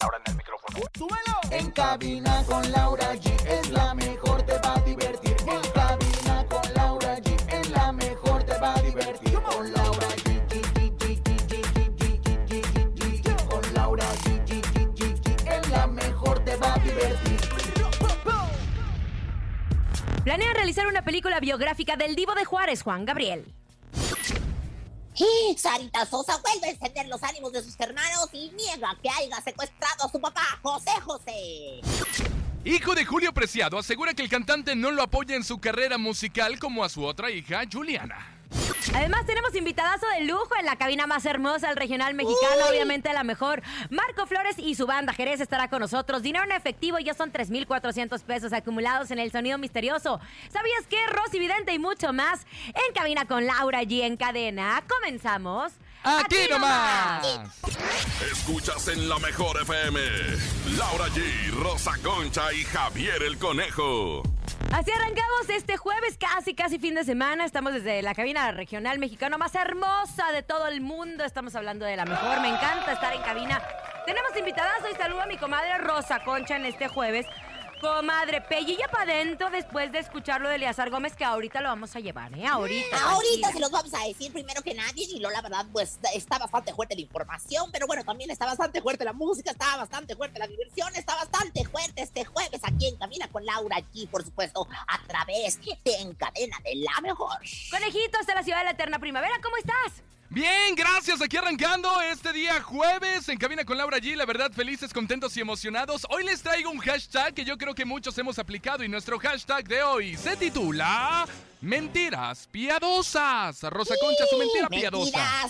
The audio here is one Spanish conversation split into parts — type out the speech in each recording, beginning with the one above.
Ahora en el micrófono. ¡Súbelo! En cabina con Laura G es la mejor, te va a divertir. En cabina con Laura G es la mejor, te va a divertir. Con Laura G. Con Laura G. Es la mejor, te va a divertir. Planea realizar una película biográfica del Divo de Juárez, Juan Gabriel. Y Sarita Sosa vuelve a encender los ánimos de sus hermanos y niega que haya secuestrado a su papá, José José. Hijo de Julio Preciado asegura que el cantante no lo apoya en su carrera musical como a su otra hija, Juliana. Además, tenemos invitadazo de lujo en la cabina más hermosa del regional mexicano, obviamente la mejor. Marco Flores y su banda Jerez estará con nosotros. Dinero en efectivo, ya son 3,400 pesos acumulados en el sonido misterioso. ¿Sabías qué? Rosy Vidente y mucho más en cabina con Laura G en cadena. Comenzamos. ¡Aquí nomás! Escuchas en la mejor FM. Laura G, Rosa Concha y Javier el Conejo. Así arrancamos este jueves, casi, casi fin de semana. Estamos desde la cabina regional mexicana más hermosa de todo el mundo. Estamos hablando de la mejor. Me encanta estar en cabina. Tenemos invitadas. Hoy saludo a mi comadre Rosa Concha en este jueves. Comadre, pellilla para adentro después de escuchar lo de Eleazar Gómez, que ahorita lo vamos a llevar, ¿eh? Ahorita. Ahorita tranquila. se los vamos a decir primero que nadie y lo la verdad pues está bastante fuerte la información, pero bueno, también está bastante fuerte la música, está bastante fuerte la diversión, está bastante fuerte este jueves aquí en Camina con Laura aquí, por supuesto, a través de Encadena de la Mejor. Conejitos de la ciudad de la eterna primavera, ¿cómo estás? Bien, gracias. Aquí arrancando este día jueves en cabina con Laura G. La verdad, felices, contentos y emocionados. Hoy les traigo un hashtag que yo creo que muchos hemos aplicado y nuestro hashtag de hoy se titula Mentiras piadosas. Rosa Concha, su mentira piadosa.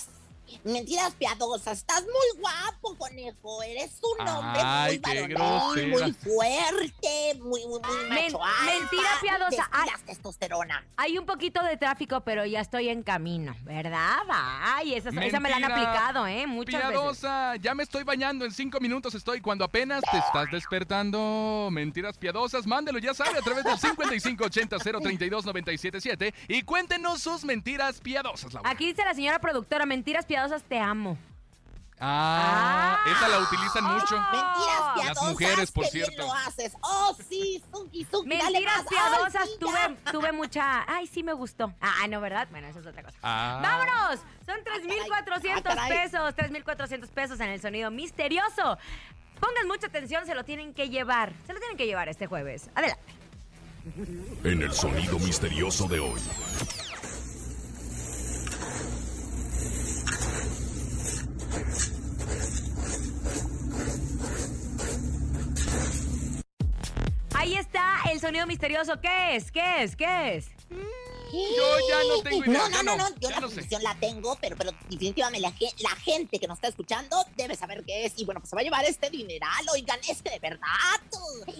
Mentiras piadosas. Estás muy guapo, conejo. Eres un hombre Ay, muy grosera. muy fuerte, muy, muy, muy Men- macho alfa. mentira piadosa. Ay. Testosterona. Hay un poquito de tráfico, pero ya estoy en camino, ¿verdad? Ay, esa, esa me la han aplicado, ¿eh? Muchas veces. piadosa. Ya me estoy bañando. En cinco minutos estoy cuando apenas te estás despertando. Mentiras piadosas. Mándelo, ya sabe, a través del 5580-032-977. Y cuéntenos sus mentiras piadosas, Laura. Aquí dice la señora productora, mentiras piadosas, te amo. Ah, esa la utilizan mucho. Mentiras Las piadosas. mujeres, por cierto. lo haces. Oh, sí, Suki, Suki. dale Mentiras. Ay, piadosas, tuve, tuve mucha... Ay, sí me gustó. Ah, no, ¿verdad? Bueno, eso es otra cosa. Ah. ¡Vámonos! Son Ah, 3,400 caray. pesos, 3,400 pesos en el sonido misterioso. Pongan mucha atención, se lo tienen que llevar. Se lo tienen que llevar este jueves. Adelante. En el sonido misterioso de hoy. Ahí está el sonido misterioso. ¿Qué es? ¿Qué es? ¿Qué es? Yo ya no tengo idea. No, no, yo no, no, yo ya la no la tengo, pero, pero definitivamente la gente que nos está escuchando debe saber qué es. Y bueno, pues se va a llevar este dineral, oigan, es que de verdad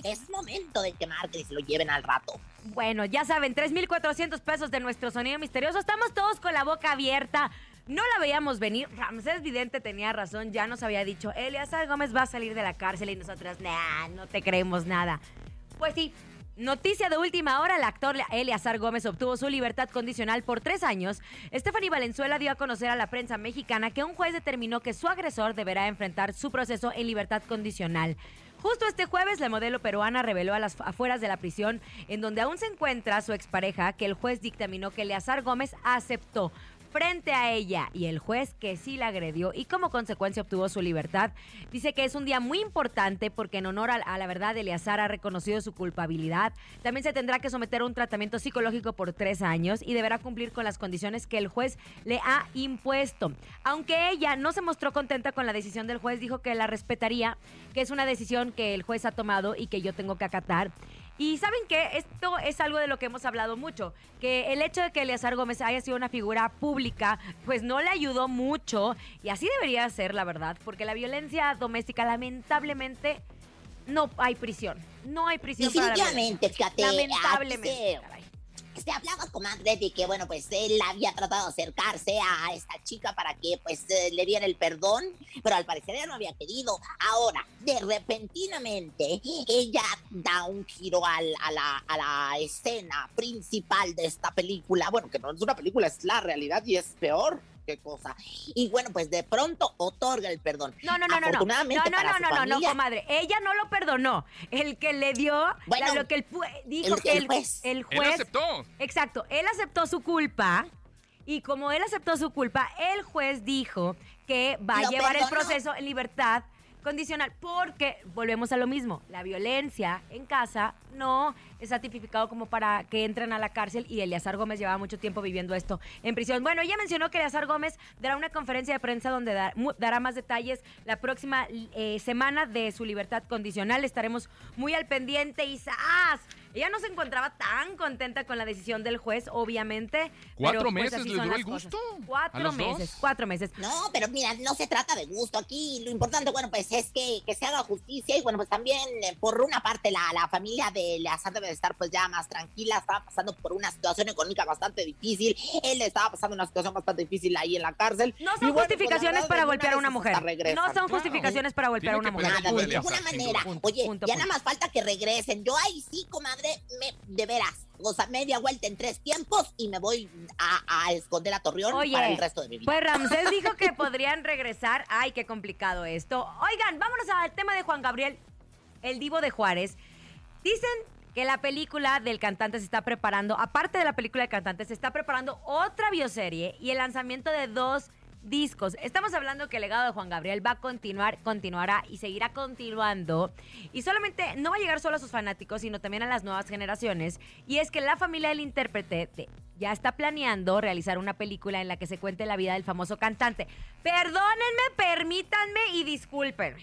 es momento de que marquen y se lo lleven al rato. Bueno, ya saben, 3,400 pesos de nuestro sonido misterioso. Estamos todos con la boca abierta. No la veíamos venir. Ramsés Vidente tenía razón, ya nos había dicho, Eleazar Gómez va a salir de la cárcel y nosotros, nah, no te creemos nada. Pues sí, noticia de última hora, el actor Eleazar Gómez obtuvo su libertad condicional por tres años. Stephanie Valenzuela dio a conocer a la prensa mexicana que un juez determinó que su agresor deberá enfrentar su proceso en libertad condicional. Justo este jueves, la modelo peruana reveló a las afueras de la prisión, en donde aún se encuentra su expareja, que el juez dictaminó que Eleazar Gómez aceptó frente a ella y el juez que sí la agredió y como consecuencia obtuvo su libertad. Dice que es un día muy importante porque en honor a, la verdad Eleazar ha reconocido su culpabilidad. También se tendrá que someter a un tratamiento psicológico por tres años y deberá cumplir con las condiciones que el juez le ha impuesto. Aunque ella no se mostró contenta con la decisión del juez, dijo que la respetaría, que es una decisión que el juez ha tomado y que yo tengo que acatar. Y saben que esto es algo de lo que hemos hablado mucho, que el hecho de que Eleazar Gómez haya sido una figura pública, pues no le ayudó mucho, y así debería ser, la verdad, porque la violencia doméstica lamentablemente no hay prisión. No hay prisión para la violencia. Definitivamente, fíjate. Lamentablemente. Se, se hablaba, comadre, de que, bueno, pues él había tratado de acercarse a esta chica para que, pues, eh, le diera el perdón, pero al parecer ella no había querido. Ahora, de repentinamente, ella da un giro al- a, la, a la escena principal de esta película. Bueno, que no es una película, es la realidad y es peor. ¿Qué cosa? Y bueno, pues de pronto otorga el perdón. No, no, no, no, no. No, no, no, no, no, no, familia, comadre. Ella no lo perdonó. El que le dio, Bueno, la- lo que el pu- dijo el- que el el, juez. el Él juez aceptó. Exacto, él aceptó su culpa y como él aceptó su culpa, el juez dijo que va a Lo llevar el proceso en libertad condicional porque volvemos a lo mismo, la violencia en casa no está tipificado como para que entren a la cárcel y Eleazar Gómez llevaba mucho tiempo viviendo esto en prisión. Bueno, ella mencionó que Eleazar Gómez dará una conferencia de prensa donde dará más detalles la próxima eh, semana de su libertad condicional. Estaremos muy al pendiente y ¡zas! Ella no se encontraba tan contenta con la decisión del juez, obviamente. ¿Cuatro pero, pues, meses le duró el gusto? ¿A Cuatro dos? meses, cuatro meses. No, pero mira, no se trata de gusto aquí. Lo importante, bueno, pues es que, que se haga justicia y bueno, pues también eh, por una parte la, la familia de Eleazar debe de estar pues ya más tranquila. Estaba pasando por una situación económica bastante difícil. Él estaba pasando una situación bastante difícil ahí en la cárcel. No Y son bueno, pues, justificaciones verdad, para golpear a una mujer. No son Claro. justificaciones para golpear a una mujer. Nada, de ninguna manera. Oye, Punto, ya punto. nada más falta que regresen. Yo ahí sí, comadre, me, de veras. O sea, media vuelta en tres tiempos y me voy a, a esconder a Torreón Oye, para el resto de mi vida. Pues Ramsés dijo que podrían regresar. Ay, qué complicado esto. Oigan, vámonos al tema de Juan Gabriel, el divo de Juárez. Dicen que la película del cantante se está preparando, aparte de la película del cantante, se está preparando otra bioserie y el lanzamiento de dos discos. Estamos hablando que el legado de Juan Gabriel va a continuar, continuará y seguirá continuando. Y solamente no va a llegar solo a sus fanáticos, sino también a las nuevas generaciones. Y es que la familia del intérprete ya está planeando realizar una película en la que se cuente la vida del famoso cantante. Perdónenme, permítanme y discúlpenme.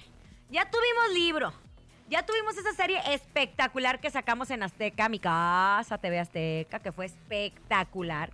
Ya tuvimos libro. Ya tuvimos esa serie espectacular que sacamos en Azteca, mi casa, TV Azteca, que fue espectacular.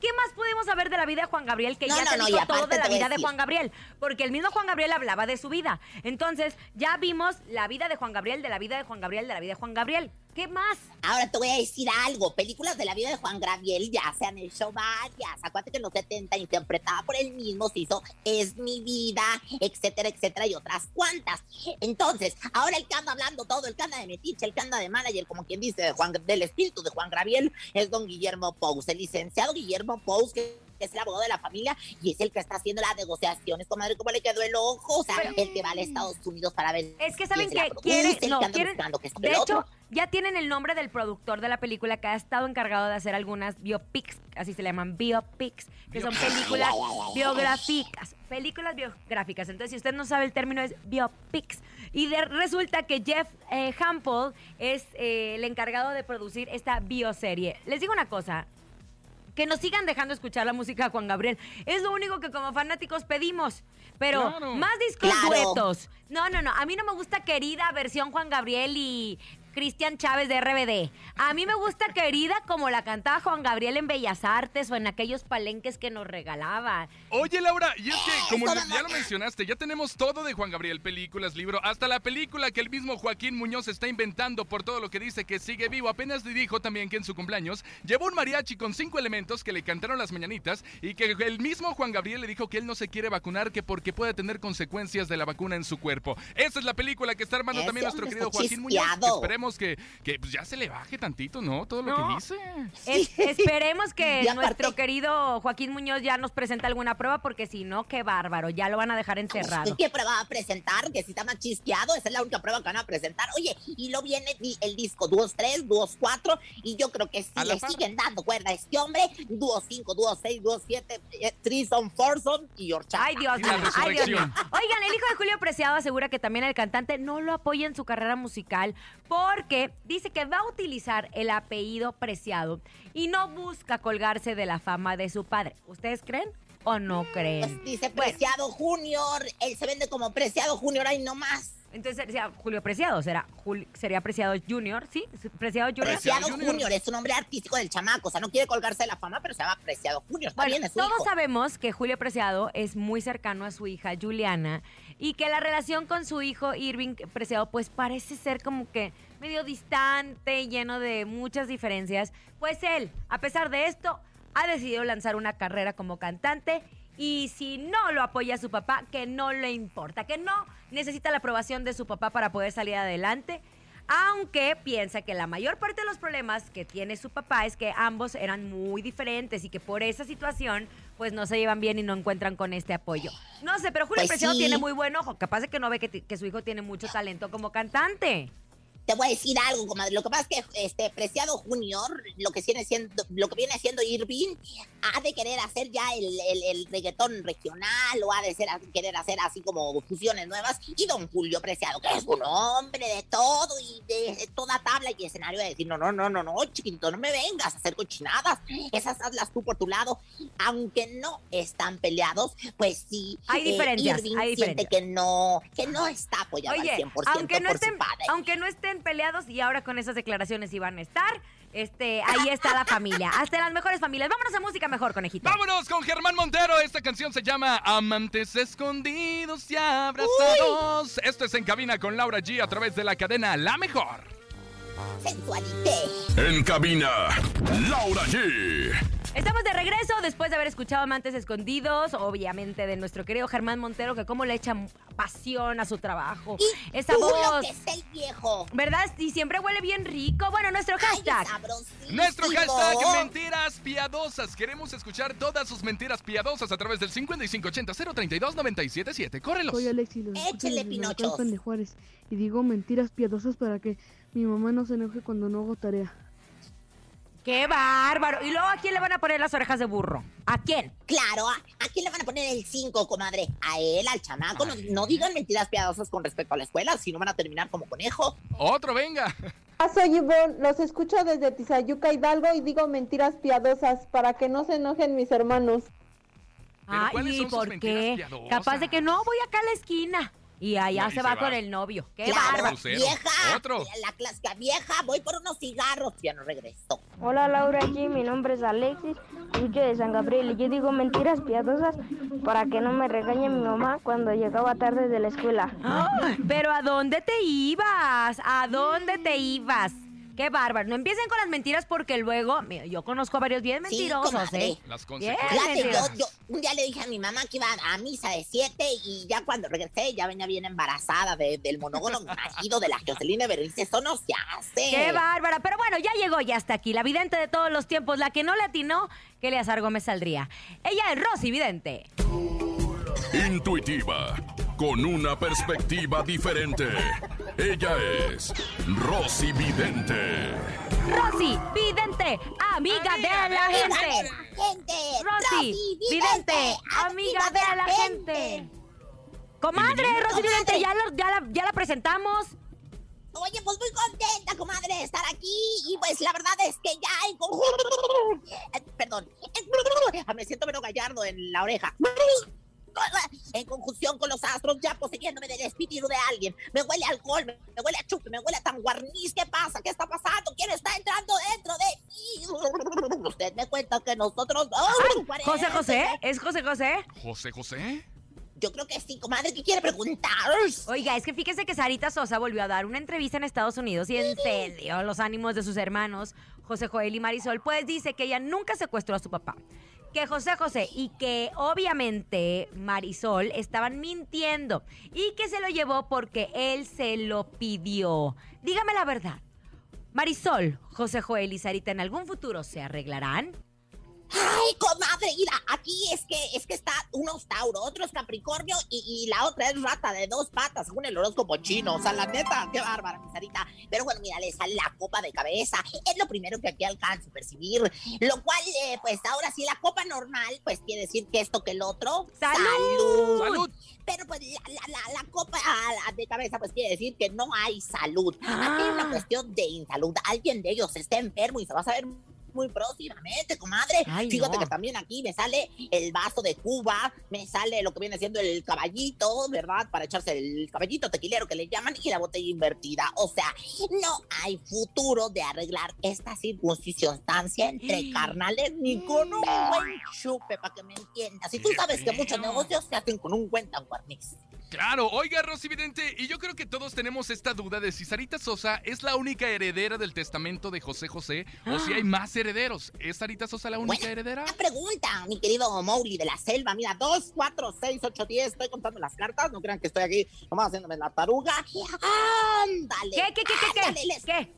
¿Qué más podemos saber de la vida de Juan Gabriel? Que No, ya no, se no, dijo todo de la vida de. Juan Gabriel. Porque el mismo Juan Gabriel hablaba de su vida. Entonces, ya vimos la vida de Juan Gabriel, de la vida de Juan Gabriel, de la vida de Juan Gabriel. ¿Qué más? Ahora te voy a decir algo. Películas de la vida de Juan Gabriel ya se han hecho varias. Acuérdate que en los 70, interpretada por él mismo, se hizo Es mi vida, etcétera, etcétera, y otras cuantas. Entonces, ahora el que anda hablando todo, el que anda de metiche, el que anda de manager, como quien dice, de Juan, del espíritu de Juan Gabriel, es don Guillermo Pous, el licenciado Guillermo Pous, que es el abogado de la familia y es el que está haciendo las negociaciones. Comadre, ¿cómo le quedó el ojo? O sea, Pero- el que va a Estados Unidos para ver. Es que saben que quieren, no, que quieren, que de hecho, otro. ya tienen el nombre del productor de la película que ha estado encargado de hacer algunas biopics, así se le llaman biopics, que son películas biográficas, películas biográficas. Entonces, si usted no sabe el término es biopics. Y de- resulta que Jeff eh, Hampel es eh, el encargado de producir esta bioserie. Les digo una cosa, que nos sigan dejando escuchar la música de Juan Gabriel. Es lo único que como fanáticos pedimos. Pero Claro. más discos Claro. duetos. No, no, no. A mí no me gusta querida versión Juan Gabriel y Cristian Chávez de RBD. A mí me gusta querida como la cantaba Juan Gabriel en Bellas Artes o en aquellos palenques que nos regalaban. Oye, Laura, y es que, como ya lo mencionaste, ya tenemos todo de Juan Gabriel, películas, libro, hasta la película que el mismo Joaquín Muñoz está inventando por todo lo que dice que sigue vivo. Apenas dijo también que en su cumpleaños llevó un mariachi con cinco elementos que le cantaron las mañanitas y que el mismo Juan Gabriel le dijo que él no se quiere vacunar, que porque puede tener consecuencias de la vacuna en su cuerpo. Esa es la película que está armando Ese también nuestro querido Joaquín Muñoz. chispeado. Esperemos que, que pues, ya se le baje tantito, ¿no? Todo lo No. que dice. Es- esperemos que nuestro querido Joaquín Muñoz ya nos presente alguna prueba, porque si no, qué bárbaro, ya lo van a dejar encerrado. ¿Qué prueba va a presentar? Que si está más chisqueado, esa es la única prueba que van a presentar. Oye, y lo viene el disco Dúos 3, Dúos 4, y yo creo que sí le par. siguen dando cuerda a este hombre. Dúos 5, Dúos 6, Dúos 7, Trison, Forson y Orchata. Ay, Dios mío, ay, Dios mío. Oigan, el hijo de Julio Preciado asegura que también el cantante no lo apoya en su carrera musical porque dice que va a utilizar el apellido Preciado y no busca colgarse de la fama de su padre. ¿Ustedes creen o no creen? Pues dice Preciado Junior, él se vende como Preciado Junior, ahí nomás. Entonces sería Julio Preciado, será Jul- sería Preciado Junior, ¿sí? Preciado Junior. Preciado Preciado Junior. Junior. es un nombre artístico del chamaco. O sea, no quiere colgarse de la fama, pero se llama Preciado Junior. Está Bueno, bien, es su todos hijo. sabemos que Julio Preciado es muy cercano a su hija Juliana y que la relación con su hijo Irving Preciado pues parece ser como que medio distante, lleno de muchas diferencias. Pues él, a pesar de esto, ha decidido lanzar una carrera como cantante y si no lo apoya su papá, que no le importa, que no necesita la aprobación de su papá para poder salir adelante. Aunque piensa que la mayor parte de los problemas que tiene su papá es que ambos eran muy diferentes y que por esa situación pues no se llevan bien y no encuentran con este apoyo. No sé, pero Julio Pues Preciado sí. tiene muy buen ojo. Capaz de que no ve que su hijo tiene mucho talento como cantante. Te voy a decir algo, comadre. Lo que pasa es que este Preciado Junior, lo que viene siendo, lo que viene siendo Irving, ha de querer hacer ya el, el- el reggaetón regional o ha de ser, querer hacer así como fusiones nuevas. Y don Julio Preciado, que es un hombre de todo y de toda tabla y escenario, de decir, no, no, no, no, no, chiquito, no me vengas a hacer cochinadas. Esas hazlas tú por tu lado. Aunque no están peleados, pues sí. Hay diferencias, Irving hay siente diferencias. que no, que no está apoyado Oye, al 100% aunque no, por estén, su padre. aunque no estén peleados y ahora con esas declaraciones iban a estar, este, ahí está la familia. Hasta las mejores familias. Vámonos a música mejor, conejito. Vámonos con Germán Montero. Esta canción se llama Amantes escondidos y abrazados. Esto es en cabina con Laura G a través de la cadena La Mejor. Sensualité. En cabina, Laura G. Estamos de regreso después de haber escuchado Amantes Escondidos, obviamente de nuestro querido Germán Montero, que cómo le echa pasión a su trabajo. Y Esa tú lo voz, que es el viejo. ¿verdad? Y siempre huele bien rico. Bueno, nuestro hashtag. Nuestro hashtag mentiras piadosas. Queremos escuchar todas sus mentiras piadosas a través del 5580-032-977. ¡Córrelos! Soy Alexi, los Échele, Pinochos. De Juárez y digo mentiras piadosas para que mi mamá no se enoje cuando no hago tarea. ¡Qué bárbaro! ¿Y luego a quién le van a poner las orejas de burro? ¿A quién? Claro, ¿a, a quién le van a poner el 5, comadre? A él, al chamaco. No, no digan mentiras piadosas con respecto a la escuela, si no van a terminar como conejo. Otro, venga. Ah, soy Ivonne, los escucho desde Tizayuca Hidalgo y digo mentiras piadosas para que no se enojen mis hermanos. ¿Pero cuáles Ay, ¿por qué? piadosas? Capaz de que no, voy acá a la esquina. Y allá se se va va. con el novio. ¡Qué claro! Lucero. vieja. Otro. La, la clásica vieja, voy por unos cigarros. Ya no regreso. Hola Laura aquí, mi nombre es Alexis, escucho de San Gabriel y yo digo mentiras piadosas para que no me regañe mi mamá cuando llegaba tarde de la escuela. ¡Ah! Pero ¿a dónde te ibas? ¿A dónde te ibas? ¡Qué bárbaro! No empiecen con las mentiras porque luego, mira, yo conozco a varios bien Sí, mentirosos, comadre. ¿eh? Las consecuencias. Yo, yo un día le dije a mi mamá que iba a misa de 7 y ya cuando regresé ya venía bien embarazada de- del monógono marido de la Jocelyn Berriz. Eso no se hace. ¡Qué bárbara! Pero bueno, ya llegó ya hasta aquí. La vidente de todos los tiempos, la que no le atinó, que Eleazar Gómez saldría. Ella es Rosy Vidente. Intuitiva, con una perspectiva diferente. Ella es Rosy Vidente. Rosy Vidente, amiga de la ¡Amiga de gente. la gente! Rosy Vidente, amiga de la gente. Comadre, Rosy Vidente, ya, lo- ya la, ya la presentamos. Oye, pues muy contenta, comadre, de estar aquí. Y pues la verdad es que ya en conjunto. Perdón. En- Me siento menos gallardo en la oreja. En conjunción con los astros, ya poseyéndome del espíritu de alguien. Me huele a alcohol, me, me huele a chupe, me huele a tanguarniz. ¿Qué pasa? ¿Qué está pasando? ¿Quién está entrando dentro de mí? Usted me cuenta que nosotros. ¡Ay, parece José José, ¿es José José? José José. Yo creo que sí, comadre. ¿Qué quiere preguntar? Oiga, es que fíjese que Sarita Sosa volvió a dar una entrevista en Estados Unidos y encendió los ánimos de sus hermanos, José Joel y Marisol. Pues dice que ella nunca secuestró a su papá. Que José José y que obviamente Marisol estaban mintiendo y que se lo llevó porque él se lo pidió. Dígame la verdad. Marisol, José Joel y Sarita en algún futuro se arreglarán. Ay, comadre, mira, aquí es que es que está uno es Tauro, otro es Capricornio y, y la otra es rata de dos patas, según el horóscopo chino. O sea, la neta, qué bárbara, Sarita. Pero bueno, mira, le sale la copa de cabeza. Es lo primero que aquí alcanzo a percibir. Lo cual, eh, pues ahora sí, la copa normal, pues quiere decir que esto que el otro. ¡Salud! ¡Salud! Pero pues la, la- la- la copa ah, de cabeza, pues quiere decir que no hay salud. Aquí hay una Ah. cuestión de insalud. Alguien de ellos está enfermo y se va a saber muy próximamente, comadre. Ay, Fíjate no. que también aquí me sale el vaso de Cuba, me sale lo que viene siendo el caballito, ¿verdad? Para echarse el caballito tequilero que le llaman y la botella invertida. O sea, no hay futuro de arreglar esta circunstancia entre carnales ni con un buen chupe, para que me entiendas. Y tú sabes que muchos negocios se hacen con un buen guarniz. Claro, oiga, Rosy Vidente, y yo creo que todos tenemos esta duda de si Sarita Sosa es la única heredera del testamento de José José o si hay más herederos. ¿Es Sarita Sosa la única Bueno, heredera? Una pregunta, mi querido Mowgli de la selva. Mira, 2, 4, 6, 8, 10. Estoy contando las cartas. No crean que estoy aquí nomás haciéndome la taruga. ¡Ándale! ¿Qué, qué, qué, qué, ándale, qué? les- ¿Qué?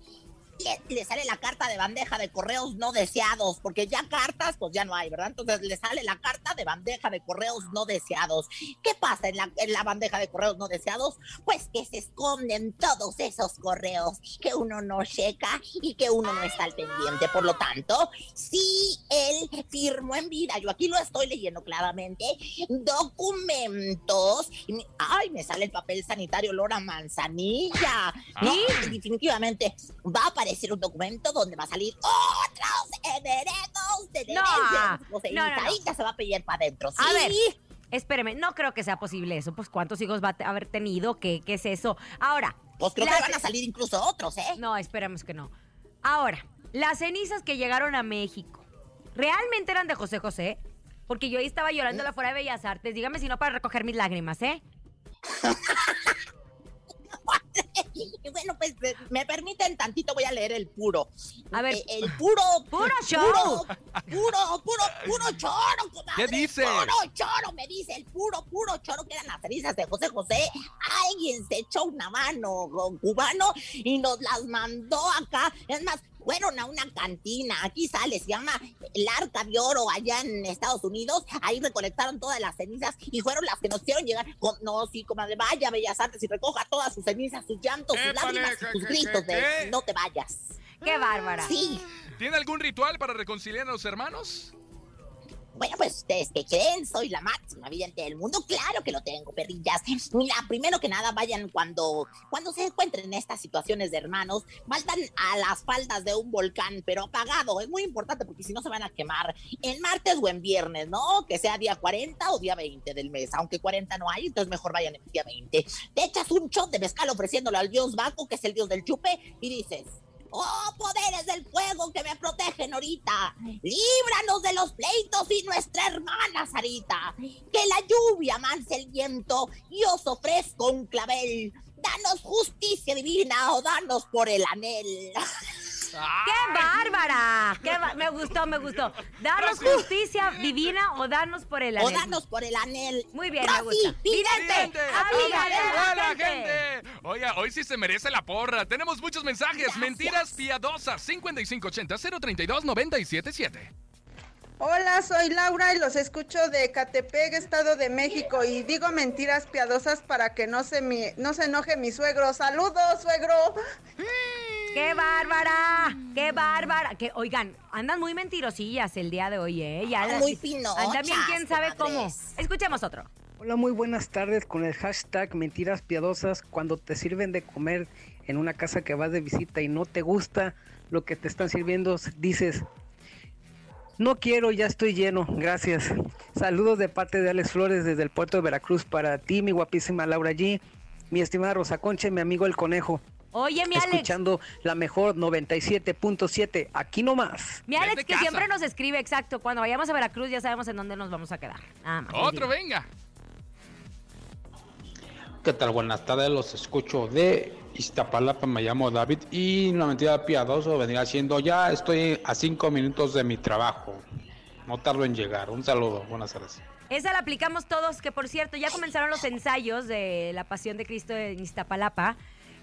Le, le sale la carta de bandeja de correos no deseados, porque ya cartas, pues ya no hay, ¿verdad? Entonces le sale la carta de bandeja de correos no deseados. ¿Qué pasa en la, en la bandeja de correos no deseados? Pues que se esconden todos esos correos que uno no checa y que uno no está al pendiente. Por lo tanto, si él firmó en vida, yo aquí lo estoy leyendo claramente, documentos. y Ay, me sale el papel sanitario olor a manzanilla. No, definitivamente va a aparecer un documento donde va a salir otros herederos de No, no, no, se va a pelear para adentro. A Sí. ver, espéreme, no creo que sea posible eso. Pues, ¿cuántos hijos va a haber tenido? ¿Qué, qué es eso? Ahora. Pues creo que van a salir incluso otros, ¿eh? No, esperemos que no. Ahora, las cenizas que llegaron a México, ¿realmente eran de José José? Porque yo ahí estaba llorando ¿Eh? la fuera de Bellas Artes. Dígame si no para recoger mis lágrimas, ¿eh? Y bueno, pues eh, me permiten tantito, voy a leer el puro. A ver. Eh, el puro. ¡Puro show! Puro, puro, puro, puro choro, comadre. ¿Qué dice? Puro choro, me dice el puro, puro choro que eran las cenizas de José José. Alguien se echó una mano con cubano y nos las mandó acá. Es más, fueron a una cantina, aquí sale, se llama el Arca de Oro allá en Estados Unidos, ahí recolectaron todas las cenizas y fueron las que nos hicieron llegar, con- no, sí, comadre, vaya Bellas Artes y recoja todas sus cenizas, sus llantos, Épale, lágrimas ¿qué, y qué, gritos de no te vayas. ¡Qué bárbara! Sí, ¿Tiene algún ritual para reconciliar a los hermanos? Bueno, pues ustedes que creen, soy la máxima vidente del mundo. Claro que lo tengo, perrillas. Mira, primero que nada, vayan cuando, cuando se encuentren en estas situaciones de hermanos, faltan a las faldas de un volcán, pero apagado. Es muy importante porque si no se van a quemar en martes o en viernes, ¿no? Que sea día 40 o día 20 del mes. Aunque 40 no hay, entonces mejor vayan en día 20. Te echas un shot de mezcal ofreciéndolo al dios Baco, que es el dios del chupe, y dices. Oh, poderes del fuego que me protegen ahorita. Líbranos de los pleitos y nuestra hermana Sarita. Que la lluvia manse el viento y os ofrezco un clavel. Danos justicia divina o danos por el anel. ¡Qué bárbara! ¡Qué ba- me gustó, me gustó. Gracias. justicia divina o danos por el O anel. danos por el anel. Muy bien, me Rosy, gusta. vidente, amiga de la ¡Hola, gente! gente! Oiga, hoy sí se merece la porra. Tenemos muchos mensajes. Gracias. Mentiras piadosas. 5580-032-977. Hola, soy Laura y los escucho de Catepec, Estado de México y digo mentiras piadosas para que no se mi, no se enoje mi suegro. Saludos, suegro. ¡Qué bárbara! ¡Qué bárbara! Que, oigan, andan muy mentirosillas el día de hoy, ¿eh? Ya Ay, las- muy finochas, Andan bien, quién sabe cómo. Escuchemos otro. Hola, muy buenas tardes con el hashtag mentiras piadosas. Cuando te sirven de comer en una casa que vas de visita y no te gusta lo que te están sirviendo, dices, no quiero, ya estoy lleno, gracias. Saludos de parte de Alex Flores desde el puerto de Veracruz para ti, mi guapísima Laura G, mi estimada Rosa Concha y mi amigo el conejo. Oye, mi Alex. Escuchando la mejor 97.7, aquí nomás. Mi Alex, que casa. siempre nos escribe, exacto. Cuando vayamos a Veracruz ya sabemos en dónde nos vamos a quedar. Nada más. Otro, venga. ¿Qué tal? Buenas tardes, los escucho de Iztapalapa, me llamo David y una mentira piadoso vendría siendo ya estoy a cinco minutos de mi trabajo, no tardo en llegar, un saludo, buenas tardes. Esa la aplicamos todos, que por cierto, ya comenzaron los ensayos de la Pasión de Cristo en Iztapalapa.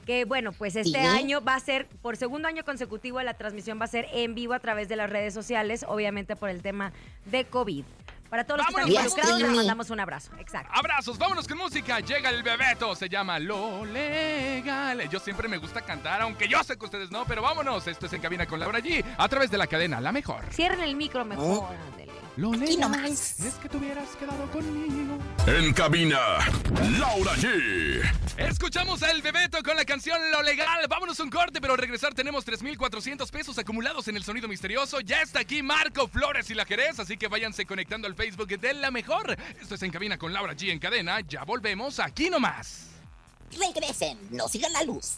Que bueno, pues este Sí. año va a ser, por segundo año consecutivo, la transmisión va a ser en vivo a través de las redes sociales, obviamente por el tema de COVID. Para todos los que están involucrados, les mandamos un abrazo. Exacto. Abrazos, vámonos con música. Llega el bebeto, se llama Lo Legal. Yo siempre me gusta cantar, aunque yo sé que ustedes no, pero vámonos. Esto es En Cabina con Laura G, a través de la cadena La Mejor. Cierren el micro mejor. Lo Aquí legal nomás. es que te hubieras quedado conmigo. En cabina, Laura G. Escuchamos al Bebeto con la canción Lo Legal. Vámonos un corte, pero al regresar tenemos 3,400 pesos acumulados en el sonido misterioso. Ya está aquí Marco Flores y la Jerez, así que váyanse conectando al Facebook de La Mejor. Esto es En Cabina con Laura G en cadena. Ya volvemos aquí nomás. Regresen, no sigan la luz.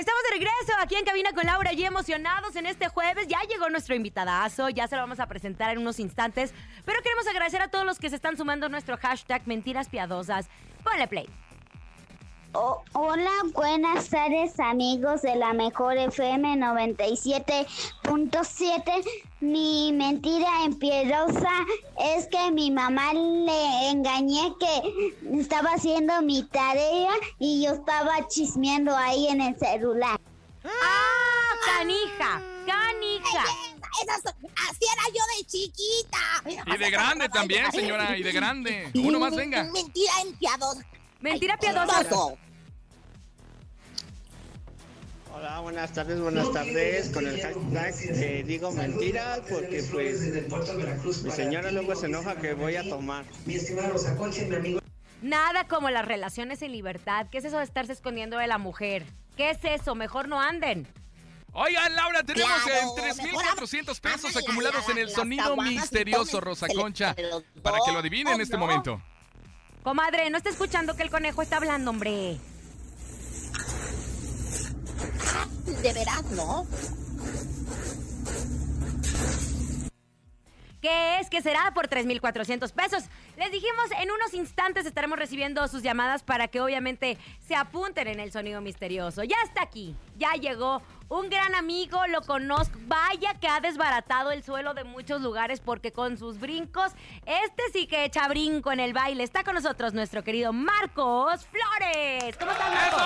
Estamos de regreso aquí en Cabina con Laura y emocionados en este jueves. Ya llegó nuestro invitadazo, ya se lo vamos a presentar en unos instantes. Pero queremos agradecer a todos los que se están sumando a nuestro hashtag Mentiras Piadosas. Ponle play. Oh, hola, buenas tardes amigos de la mejor FM 97.7. Mi mentira empiedosa es que mi mamá le engañé que estaba haciendo mi tarea y yo estaba chismeando ahí en el celular. ¡Ah! ¡Canija! ¡Canija! Esas- así era yo de chiquita. Y de grande también, señora, y de grande. Uno más, venga. Mentira empiadosa. Mentira piadosa. Hola, buenas tardes, buenas tardes. Con el hashtag eh, digo mentiras porque pues mi señora luego se enoja que voy a tomar. Nada como las relaciones en libertad. ¿Qué es eso de estarse escondiendo de la mujer? ¿Qué es eso? Mejor no anden. Oigan, Laura, tenemos Claro, en 3,400 pesos acumulados la- en el sonido misterioso, Rosa Concha, para que lo adivinen en este ¿no? momento. Comadre, no está escuchando que el conejo está hablando, hombre. De veras, ¿no? ¿Qué es? ¿Qué será? Por 3,400 pesos. Les dijimos, en unos instantes estaremos recibiendo sus llamadas para que obviamente se apunten en el sonido misterioso. Ya está aquí, ya llegó un gran amigo, lo conozco. Vaya que ha desbaratado el suelo de muchos lugares porque con sus brincos, este sí que echa brinco en el baile. Está con nosotros nuestro querido Marcos Flores. ¿Cómo estás, Marcos?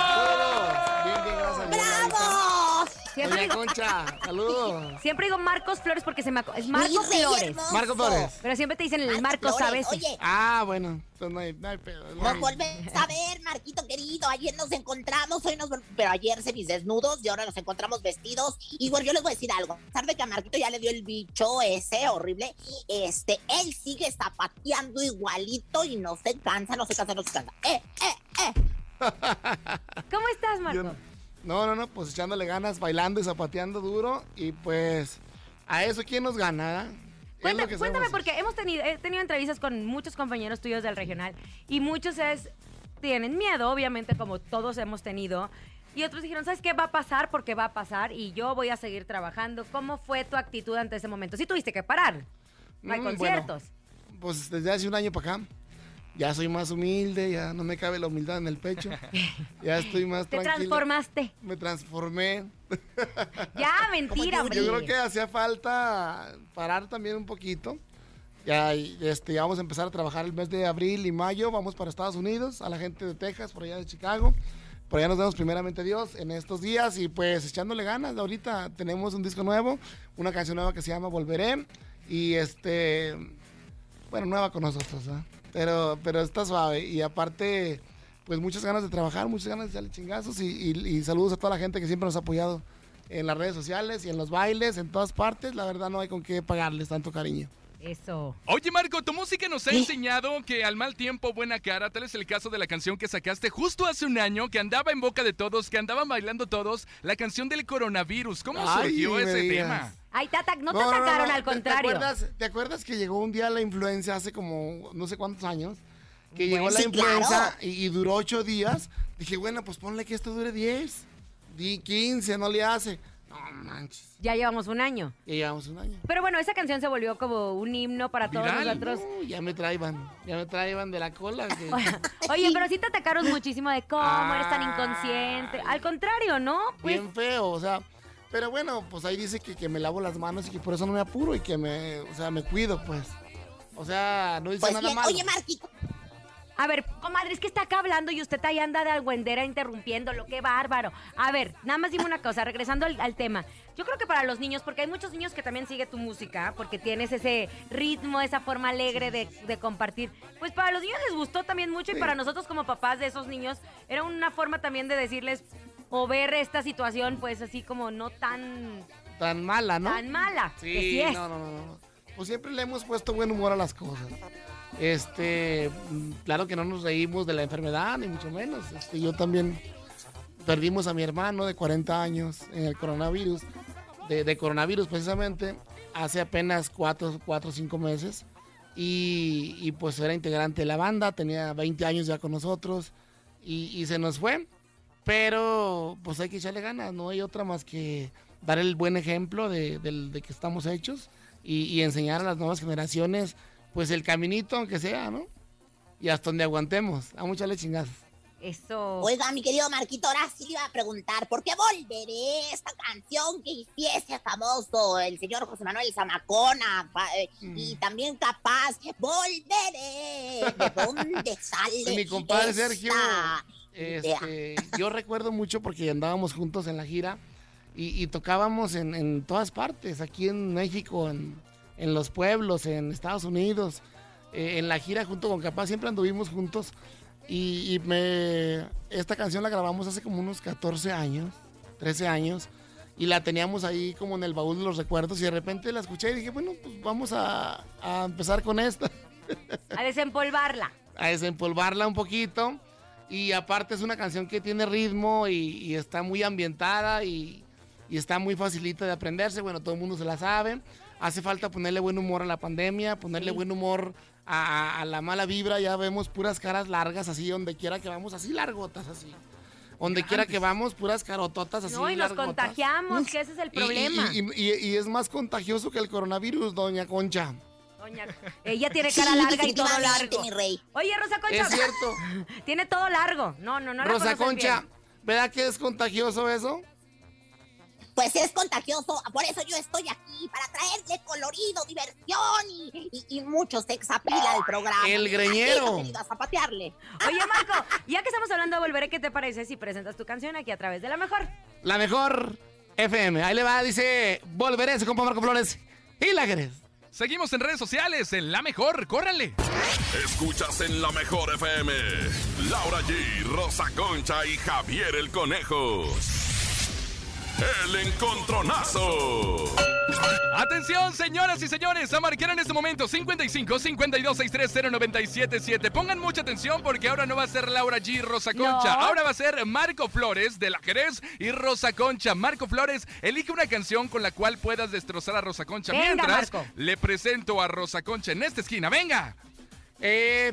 ¡Bravo! Siempre Doña digo, Concha, saludos. siempre digo Marcos Flores porque se me... Es Marcos Hijo de Flores. hermoso. Marco Flores. Pero siempre te dicen el Marcos Marcos Flores, ¿sabes? Oye, Ah, bueno, pues no hay, no hay pedo. no nos hay- volvemos a ver, Marquito querido. Ayer nos encontramos, hoy nos vol- pero ayer se mis desnudos y ahora nos encontramos vestidos. Y bueno, yo les voy a decir algo. A pesar de que a Marquito ya le dio el bicho ese horrible, este, él sigue zapateando igualito y no se cansa, no se cansa, no se cansa. Eh, eh, eh. ¿Cómo estás, Yo- Marcos? No, no, no, pues echándole ganas, bailando y zapateando duro. Y pues, a eso, ¿quién nos gana? Cuéntame, cuéntame, porque hemos tenido, he tenido entrevistas con muchos compañeros tuyos del regional y muchos es, tienen miedo, obviamente, como todos hemos tenido. Y otros dijeron, ¿sabes qué va a pasar? Porque va a pasar y yo voy a seguir trabajando. ¿Cómo fue tu actitud ante ese momento? Sí tuviste que parar. No hay Mm, conciertos. Pues desde hace un año para acá. Ya soy más humilde, ya no me cabe la humildad en el pecho. Ya estoy más Te tranquilo. transformaste. Me transformé. Ya, mentira, hombre. Yo creo que hacía falta parar también un poquito. Ya, este, ya vamos a empezar a trabajar el mes de abril y mayo. Vamos para Estados Unidos, a la gente de Texas, por allá de Chicago. Por allá nos vemos primeramente Dios en estos días y pues echándole ganas. Ahorita tenemos un disco nuevo, una canción nueva que se llama Volveré. Y este, bueno, nueva con nosotros, ¿verdad? Pero, pero está suave. Y aparte, pues muchas ganas de trabajar, muchas ganas de echarle chingazos. Y- y saludos a toda la gente que siempre nos ha apoyado en las redes sociales y en los bailes, en todas partes. La verdad no hay con qué pagarles tanto cariño. Eso. Oye, Marco, tu música nos ha enseñado que al mal tiempo, buena cara. Tal es el caso de la canción que sacaste justo hace un año, que andaba en boca de todos, que andaban bailando todos, la canción del coronavirus. ¿Cómo Ay, surgió ese digas. tema? Ay, te ata- no te No, no, atacaron, no, al ¿te- contrario. ¿te acuerdas, ¿Te acuerdas que llegó un día la influencia hace como no sé cuántos años? Que llegó la sí, influenza claro. y, y duró ocho días. Dije, bueno, pues ponle que esto dure diez. di 15, no le hace. No manches, Ya llevamos un año. ya llevamos un año. Pero bueno, esa canción se volvió como un himno para todos nosotros. No, ya me traían, ya me traían de la cola. que- Oye, pero sí te atacaron muchísimo de cómo eres tan inconsciente. Al contrario, ¿no? Pues bien feo, o sea. Pero bueno, pues ahí dice que, que me lavo las manos y que por eso no me apuro y que me, o sea, me cuido, pues. O sea, no dice Pues nada bien, malo. oye, Marquito, A ver, comadre, es que está acá hablando y usted ahí anda de algüendera interrumpiéndolo. ¡Qué bárbaro! A ver, nada más dime una cosa, regresando al, al tema. Yo creo que para los niños, porque hay muchos niños que también siguen tu música, porque tienes ese ritmo, esa forma alegre de, de compartir. Pues para los niños les gustó también mucho y para nosotros como papás de esos niños era una forma también de decirles o ver esta situación pues así como no tan, Tan mala, ¿no? tan mala. Sí, que sí es. no, no, no. Pues siempre le hemos puesto buen humor a las cosas. Este, mm, claro que no nos reímos de la enfermedad, ni mucho menos. Este, yo también perdimos a mi hermano de 40 años en el coronavirus, de, de coronavirus precisamente, hace apenas 4 o 5 meses. Y, y, pues era integrante de la banda, tenía 20 años ya con nosotros y, y se nos fue. Pero pues hay que echarle ganas, no hay otra más que dar el buen ejemplo de, del- de que estamos hechos y, y enseñar a las nuevas generaciones pues el caminito aunque sea, ¿no? Y hasta donde aguantemos, a muchas le chingadas. Eso. Oiga, mi querido Marquito, ahora sí le iba a preguntar, ¿por qué volveré esta canción que hiciese famoso el señor José Manuel Zamacona? eh, Mm. Y también capaz, volveré. ¿De dónde sale? Mi compadre esta Sergio, este, yo recuerdo mucho porque andábamos juntos en la gira y, y tocábamos en, en todas partes, aquí en México, en, en los pueblos, en Estados Unidos, eh, en la gira junto con Capaz, siempre anduvimos juntos y, y me, esta canción la grabamos hace como unos 14 años, 13 años. Y la teníamos ahí como en el baúl de los recuerdos y de repente la escuché y dije, bueno, pues vamos a, a empezar con esta A desempolvarla. a desempolvarla un poquito. Y aparte es una canción que tiene ritmo y, y está muy ambientada y, y está muy facilita de aprenderse. Bueno, todo el mundo se la sabe. Hace falta ponerle buen humor a la pandemia, ponerle buen humor a, a la mala vibra. Ya vemos puras caras largas así, donde quiera que vamos, así largotas, así. Donde quiera que vamos, puras carototas así. no, y nos largotas. contagiamos, que ese es el problema. Y, y- y- y es más contagioso que el coronavirus, doña Concha. Doña- ella tiene Sí, cara larga y todo largo. mi rey. Oye, Rosa Concha. Es cierto. Tiene todo largo. No, no, no Rosa Concha, bien. ¿verdad que es contagioso eso? Pues es contagioso, por eso yo estoy aquí, para traerle colorido, diversión y, y, y mucho sex appeal al programa. El greñero. a zapatearle. Oye, Marco, ya que estamos hablando de volver, ¿qué te parece si presentas tu canción aquí a través de la mejor? La mejor FM. Ahí le va, dice, volveré, se compa Marco Flores. Y la querés. Seguimos en redes sociales, en La Mejor, córranle. Escuchas en la mejor FM. Laura G, Rosa Concha y Javier el Conejo. El encontronazo. Atención, señoras y señores, a marcar en este momento 55 52 630 977. Pongan mucha atención porque ahora no va a ser Laura G. Rosa Concha. No. Ahora va a ser Marco Flores de la Jerez y Rosa Concha. Marco Flores, elige una canción con la cual puedas destrozar a Rosa Concha. Venga, Mientras Marco. le presento a Rosa Concha en esta esquina. ¡Venga! Eh,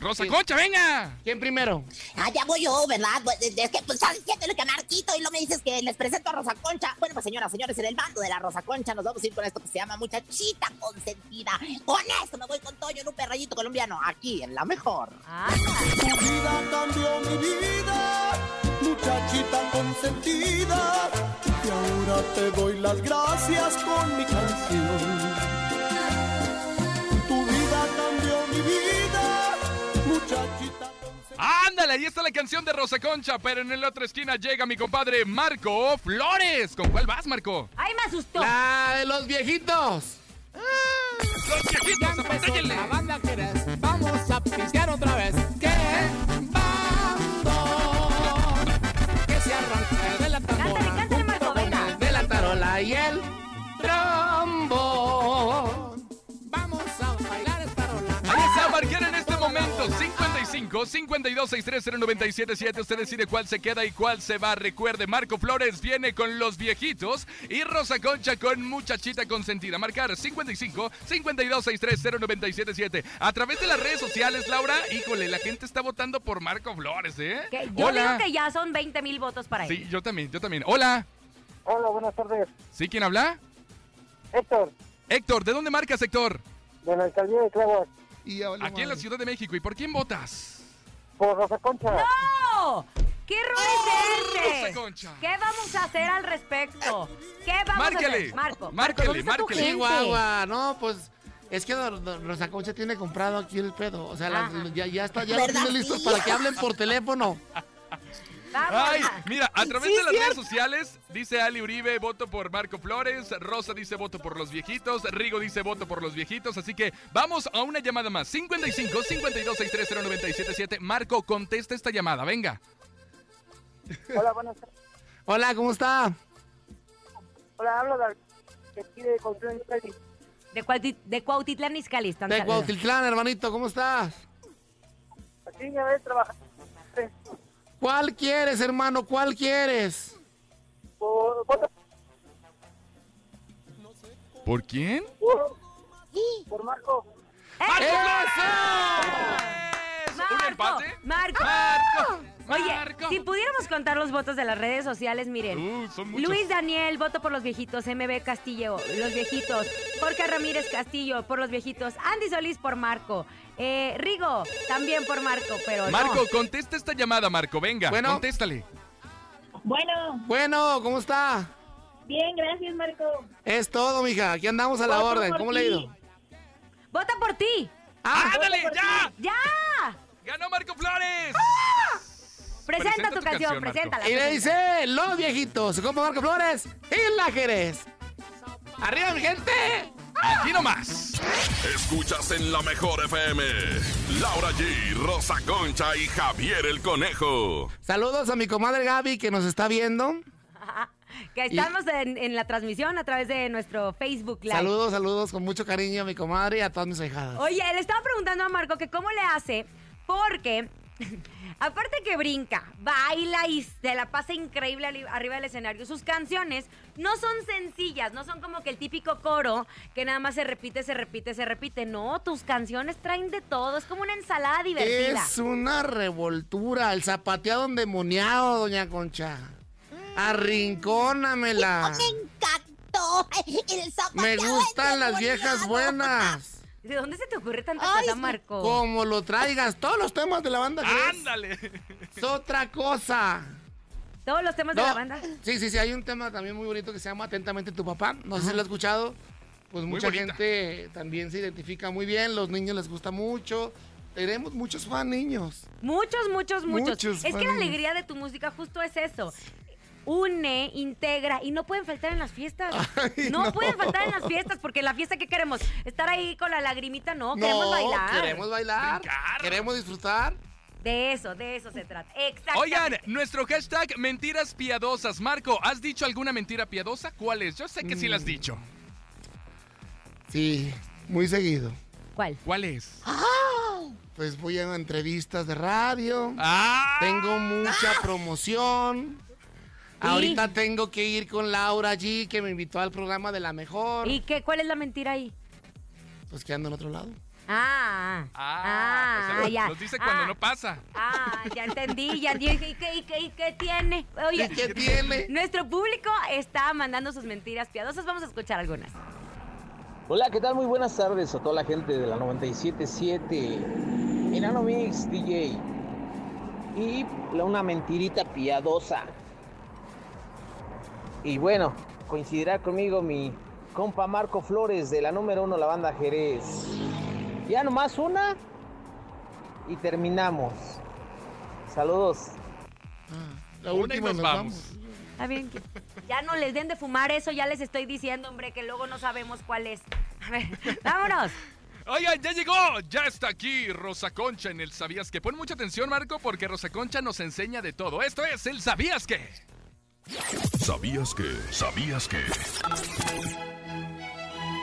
Rosa Concha, venga. ¿Quién primero? Ah, ya voy yo, ¿verdad? Pues, Es que pues estás diciéndole que a Marquito y lo me dices que les presento a Rosa Concha. Bueno, pues señoras, señores, en el bando de la Rosa Concha nos vamos a ir con esto que se llama Muchachita Consentida. Con esto me voy con Toño en un perrayito colombiano, aquí en La Mejor. Tu vida cambió mi vida, muchachita consentida. Y ahora te doy las gracias con mi canción. Muchachita Ándale, ahí está la canción de Rosa Concha, pero en la otra esquina llega mi compadre Marco Flores. ¿Con cuál vas, Marco? ¡Ay, me asustó! La de los viejitos. Los viejitos, apáñenle. La banda querés, vamos a pistear otra vez. ¿Qué 977. Usted decide cuál se queda y cuál se va. Recuerde, Marco Flores viene con los viejitos y Rosa Concha con muchachita consentida. Marcar 55 52 630 977. A través de las redes sociales, Laura, híjole, la gente está votando por Marco Flores, ¿eh? Yo Hola. digo que ya son 20 mil votos para él. Sí, yo también, yo también. Hola. Hola, buenas tardes. ¿Sí? ¿Quién habla? Héctor, Héctor, ¿de dónde marcas, Héctor? de la alcaldía de Clavos, Aquí en la Ciudad de México. ¿Y por quién votas? por Rosa Concha. ¡No! ¿Qué error es Rosa ese? Concha. ¿Qué vamos a hacer al respecto? ¿Qué vamos a Márquele. hacer? Marco, Marco, Márquele, ¿dónde está tu márquele. gente? Chihuahua, no, pues es que Dor- Dor- Rosa Concha tiene comprado aquí el pedo. O sea, las- Ajá. ya, ya está, ya los ¿Verdad? tiene listos Sí. para que hablen por teléfono. Ay, mira, a través Sí, de las cierto. redes sociales dice Ali Uribe, voto por Marco Flores, Rosa dice voto por los viejitos, Rigo dice voto por los viejitos, así que vamos a una llamada más. 55 52 630 977. Marco, contesta esta llamada, venga. Hola, buenas tardes. Hola, ¿cómo está? Hola, hablo de, aquí de Cali. De, de Cuautitlán Izcalli. De. Cuautitlán, hermanito, ¿cómo estás? Aquí me ves trabajando. ¿Cuál quieres, hermano? ¿Cuál quieres? Por, por, ¿Por quién? por, por Marco. ¿Un empate? Marco. Marco. Oye, si pudiéramos contar los votos de las redes sociales, miren. Uh, son. Luis Daniel, voto por los viejitos. MB Castillo, los viejitos. Jorge Ramírez Castillo, por los viejitos. Andy Solís, por Marco. Eh, Rigo, también por Marco, pero no. Marco, contesta esta llamada, Marco, venga, Bueno. contéstale. Bueno, Bueno, ¿cómo está? bien, gracias, Marco. Es todo, mija. Aquí andamos a la Voto orden. ¿Cómo le ha ido? ¡Vota por ti! Ah, ¡Ándale, ya! ¡Ya! ¡Ganó Marco Flores! Presenta, Presenta tu, tu canción, canción, preséntala. Y le dice, los viejitos, como Marco Flores y la Jerez. ¡Arriba, mi gente! Aquí nomás. Escuchas en la mejor FM. Laura G, Rosa Concha y Javier el Conejo. Saludos a mi comadre Gaby que nos está viendo. Que estamos en, en la transmisión a través de nuestro Facebook Live. Saludos, saludos con mucho cariño a mi comadre y a todas mis hijadas. Oye, le estaba preguntando a Marco que cómo le hace, porque aparte que brinca, baila y se la pasa increíble arriba del escenario, sus canciones no son sencillas, no son como que el típico coro que nada más se repite, se repite, se repite. No, tus canciones traen de todo, es como una ensalada divertida. Es una revoltura, el zapateado endemoniado, doña Concha. Arrincónamela. Me encantó el zapateado Me gustan las viejas buenas. ¿De dónde se te ocurre tanta Ay, cosa. Marco? Como lo traigas, todos los temas de la banda ¡Ándale! es otra cosa. Todos los temas de la banda. Sí, sí, sí, hay un tema también muy bonito que se llama Atentamente tu papá. No sé si lo has escuchado. Pues Muy mucha bonita. gente también se identifica muy bien, los niños les gusta mucho. Tenemos muchos fan niños. Muchos, muchos, muchos. Muchos es que la alegría de tu música justo es eso. Une, integra y no pueden faltar en las fiestas. Ay, no, no. pueden faltar en las fiestas porque la fiesta que queremos estar ahí con la lagrimita, no, queremos bailar. Queremos bailar. Queremos disfrutar. De eso, de eso se trata. Exactamente. Oigan, nuestro hashtag mentiras piadosas. Marco, ¿has dicho alguna mentira piadosa? ¿Cuál es? Yo sé que sí la has dicho. Sí, muy seguido. ¿Cuál? ¿Cuál es? Pues voy a entrevistas de radio. ¡Ah! Tengo mucha promoción. Ahorita tengo que ir con Laura G, que me invitó al programa de La Mejor. ¿Y qué? ¿Cuál es la mentira ahí? Pues que ando en otro lado. Ah, Ah, ah, o sea, ya. nos dice cuando Ah, no pasa. Ah, ya entendí, ya entendí. ¿Y qué, y qué- y qué tiene? Oye, ¿Y qué tiene? Nuestro público está mandando sus mentiras piadosas. Vamos a escuchar algunas. Hola, ¿qué tal? Muy buenas tardes a toda la gente de la 977. Enano Mix DJ. Y la- una mentirita piadosa. Y bueno, coincidirá conmigo mi compa Marco Flores de la número uno, la banda Jerez. Ya nomás una y terminamos. Saludos. La Una y última y nos vamos. vamos. Está bien que ya no les den de fumar eso, ya les estoy diciendo, hombre, que luego no sabemos cuál es. A ver, vámonos. Oigan, ya llegó, ya está aquí Rosa Concha en el Sabías que. Pon mucha atención, Marco, porque Rosa Concha nos enseña de todo. Esto es el Sabías que. ¿Sabías que? ¿Sabías que?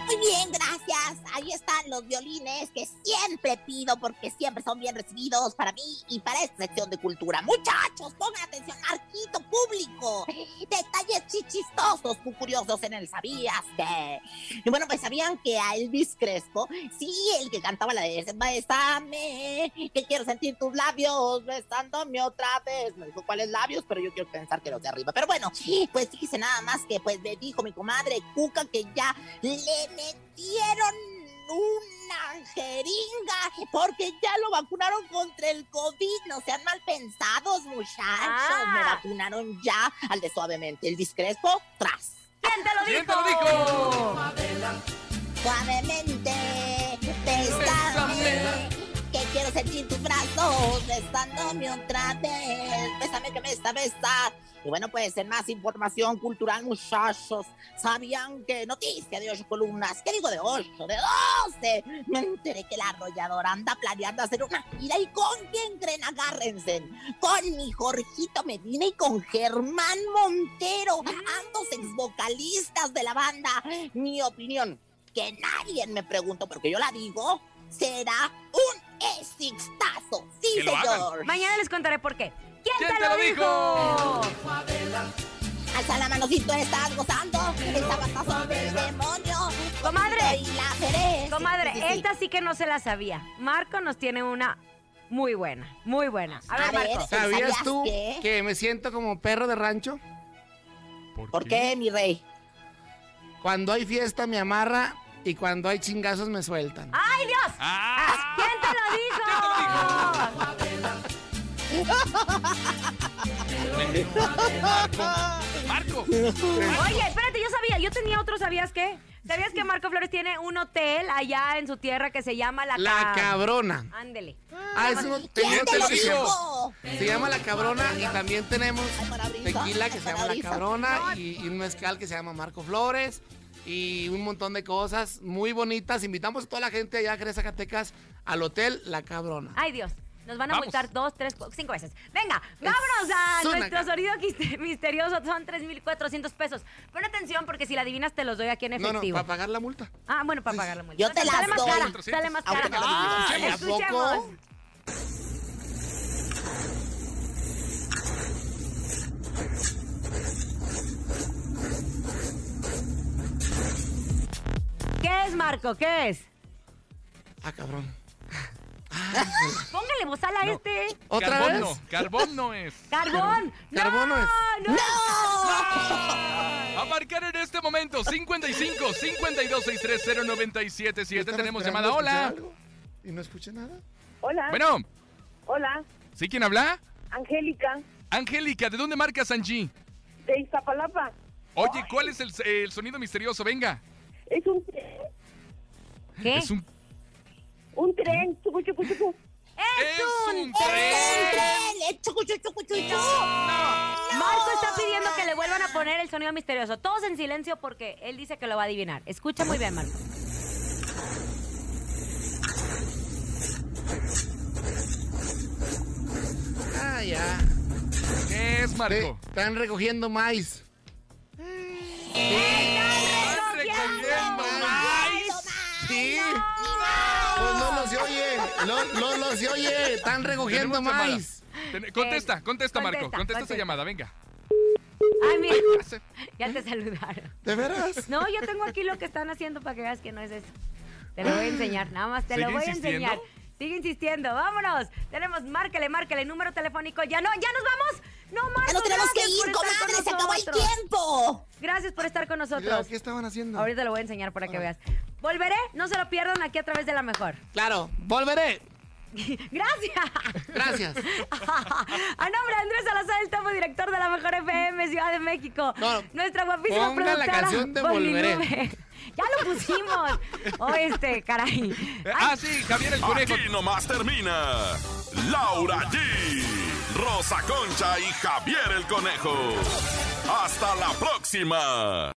Muy bien, gracias. Ahí están los violines que siempre pido porque siempre son bien recibidos para mí y para esta sección de cultura. Muchachos, pongan atención, Marquito público. Detalles chichistosos, curiosos en el ¿Sabías que? Y bueno, pues sabían que a Elvis Crespo, sí, el que cantaba la de Bésame, que quiero sentir tus labios besándome otra vez. No dijo cuáles labios, pero yo quiero pensar que los de arriba. Pero bueno, pues fíjese nada más que pues me dijo mi comadre Cuca que ya le metieron una jeringa porque ya lo vacunaron contra el COVID. No sean mal pensados, muchachos. Ah. Me vacunaron ya al de suavemente. El discrepo, tras. ¿Quién te lo ¿Quién dijo? te lo dijo? Suavemente, bésame. Quiero sentir tus brazos besándome otra vez. Bésame que me está besar. Y bueno, pues en más información cultural, muchachos, ¿sabían que noticia de ocho columnas? ¿Qué digo de ocho? ¿De doce? Me enteré que la arrolladora anda planeando hacer una gira. ¿Y con quién creen? Agárrense. Con mi Jorgito Medina y con Germán Montero, ambos ex vocalistas de la banda. Mi opinión, que nadie me preguntó, porque yo la digo, será un exitazo. Sí, Que lo hagan. señor. Mañana les contaré por qué. ¿Quién, ¿Quién te, lo dijo? Alza la manocito, estás gozando. Esta batazo del demonio. Comadre. Y la. Comadre, Sí, sí, sí. esta sí que no se la sabía. Marco nos tiene una muy buena, muy buena. A ver, A ver, Marco. ¿Sabías ¿Sabías tú qué? que me siento como perro de rancho? ¿Por qué, mi rey? Cuando hay fiesta me amarra y cuando hay chingazos me sueltan. ¡Ay, Dios! Ah. ¿Quién te lo dijo? Marco. Oye, espérate, yo sabía, yo tenía otro, ¿sabías qué? ¿Sabías que Marco Flores tiene un hotel allá en su tierra que se llama La, La Ca- Cabrona. Ándele. Ah, es un ¿Quién hotel te se llama- dijo? Se llama La Cabrona y también tenemos tequila que se llama La. Cabrona y, y un mezcal que se llama Marco Flores y un montón de cosas muy bonitas. Invitamos a toda la gente allá a Zacatecas al hotel La Cabrona. Ay, Dios. Nos van a Vamos. multar dos, tres, cinco veces. Venga, vámonos a nuestro sonido misterioso. Son 3,400 pesos. Pon atención porque si la adivinas te los doy aquí en No, no, efectivo. para pagar la multa. Ah, bueno, para pagar la multa. Yo te Sale las más doy. cara, sale más cara. no las Ay, ¿a Escuchemos. ¿Qué es, Marco? ¿Qué es? Ah, cabrón. Póngale bozal a este. ¿Otra Carbón vez? no, carbón no es. ¡Carbón! Carbón no es. ¡No! A marcar en este momento 55 52 630 977 Estaba tenemos llamada. Hola. algo Y no escuché nada. Hola. Bueno, Hola. ¿sí quién habla? Angélica, Angélica, ¿de dónde marcas Angie? de Iztapalapa. Oye, ¿cuál es el, el sonido misterioso? Venga. Es un, ¿Qué? Es un, un tren. Chucu, chucu, chucu. es un ¡Un tren. tren! ¡Chucu, chucu, chucu, chucu! Marco está pidiendo que le vuelvan a poner el sonido misterioso. Todos en silencio porque él dice que lo va a adivinar. Escucha muy bien, Marco. Ah, ya. ¿Qué es, Marco? están recogiendo maíz. ¿Estás no, no se oye. Están recogiendo maíz. Contesta, contesta, Marco. Contesta, Contesta esa llamada, venga. Ay, mira, Ya te saludaron. ¿De veras? No, yo tengo aquí lo que están haciendo para que veas que no es eso. Te lo voy a enseñar, nada más te lo ¿Sigue voy a enseñar. Sigue insistiendo, vámonos. Tenemos, márquele, márquele, número telefónico. Ya no, ya nos vamos. No, Marco, ¡Ya nos tenemos que ir, comadre! ¡Se acabó el tiempo! Gracias por estar con nosotros. ¿Qué estaban haciendo? Ahorita lo voy a enseñar para que veas. Volveré, no se lo pierdan aquí a través de la mejor. Claro, volveré. Gracias. Gracias. A nombre de Andrés Salazar, el topo director de la Mejor FM Ciudad de México. No, Nuestra guapísima ponga la productora. canción de Volveré. Nube. Ya lo pusimos. Oh, este, caray. Eh, Ah, sí, Javier el Conejo. Aquí nomás termina Laura G, Rosa Concha y Javier el Conejo. Hasta la próxima.